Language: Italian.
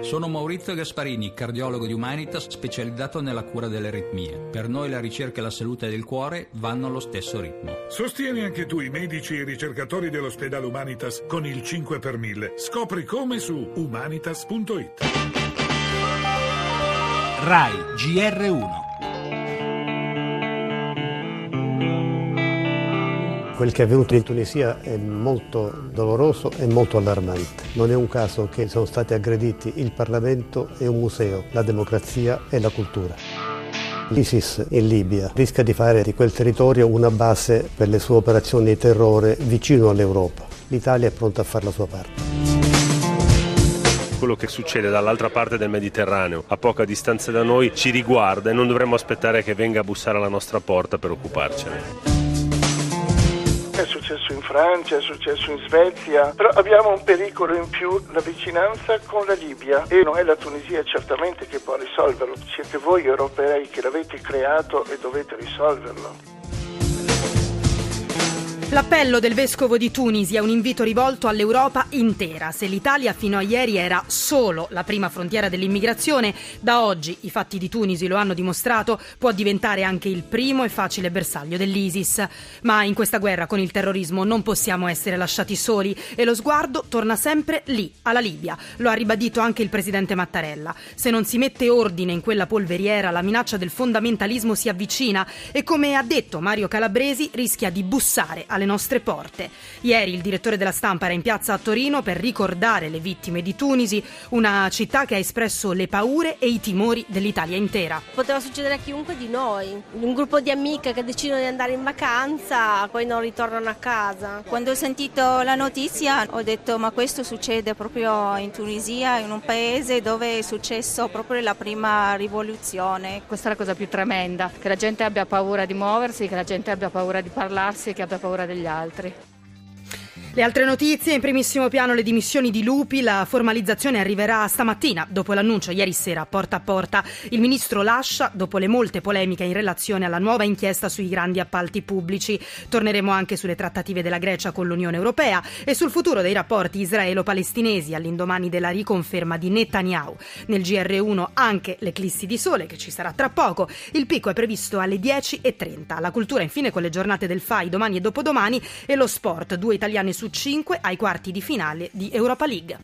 Sono Maurizio Gasparini, cardiologo di Humanitas specializzato nella cura delle aritmie. Per noi la ricerca e la salute del cuore vanno allo stesso ritmo. Sostieni anche tu i medici e i ricercatori dell'ospedale Humanitas con il 5 per 1000. Scopri come su humanitas.it. RAI GR1 Quel che è avvenuto in Tunisia è molto doloroso e molto allarmante. Non è un caso che sono stati aggrediti il Parlamento e un museo, la democrazia e la cultura. L'ISIS in Libia rischia di fare di quel territorio una base per le sue operazioni di terrore vicino all'Europa. L'Italia è pronta a fare la sua parte quello che succede dall'altra parte del Mediterraneo, a poca distanza da noi, ci riguarda e non dovremmo aspettare che venga a bussare alla nostra porta per occuparcene. È successo in Francia, è successo in Svezia, però abbiamo un pericolo in più, la vicinanza con la Libia e non è la Tunisia certamente che può risolverlo, siete voi europei che l'avete creato e dovete risolverlo. L'appello del vescovo di Tunisi è un invito rivolto all'Europa intera. Se l'Italia fino a ieri era solo la prima frontiera dell'immigrazione, da oggi i fatti di Tunisi lo hanno dimostrato, può diventare anche il primo e facile bersaglio dell'ISIS. Ma in questa guerra con il terrorismo non possiamo essere lasciati soli e lo sguardo torna sempre lì, alla Libia. Lo ha ribadito anche il presidente Mattarella. Se non si mette ordine in quella polveriera, la minaccia del fondamentalismo si avvicina e come ha detto Mario Calabresi rischia di bussare alle nostre porte. Ieri il direttore della stampa era in piazza a Torino per ricordare le vittime di Tunisi, una città che ha espresso le paure e i timori dell'Italia intera. Poteva succedere a chiunque di noi, un gruppo di amiche che decidono di andare in vacanza, poi non ritornano a casa. Quando ho sentito la notizia ho detto ma questo succede proprio in Tunisia, in un paese dove è successo proprio la prima rivoluzione. Questa è la cosa più tremenda, che la gente abbia paura di muoversi, che la gente abbia paura di parlarsi, che abbia paura degli altri. Le altre notizie, in primissimo piano le dimissioni di Lupi, la formalizzazione arriverà stamattina, dopo l'annuncio ieri sera porta a porta. Il ministro lascia dopo le molte polemiche in relazione alla nuova inchiesta sui grandi appalti pubblici. Torneremo anche sulle trattative della Grecia con l'Unione Europea e sul futuro dei rapporti israelo-palestinesi all'indomani della riconferma di Netanyahu. Nel GR1 anche l'eclissi di sole che ci sarà tra poco. Il picco è previsto alle 10.30. La cultura infine con le giornate del FAI domani e dopodomani e lo sport, due italiani su su 5 ai quarti di finale di Europa League.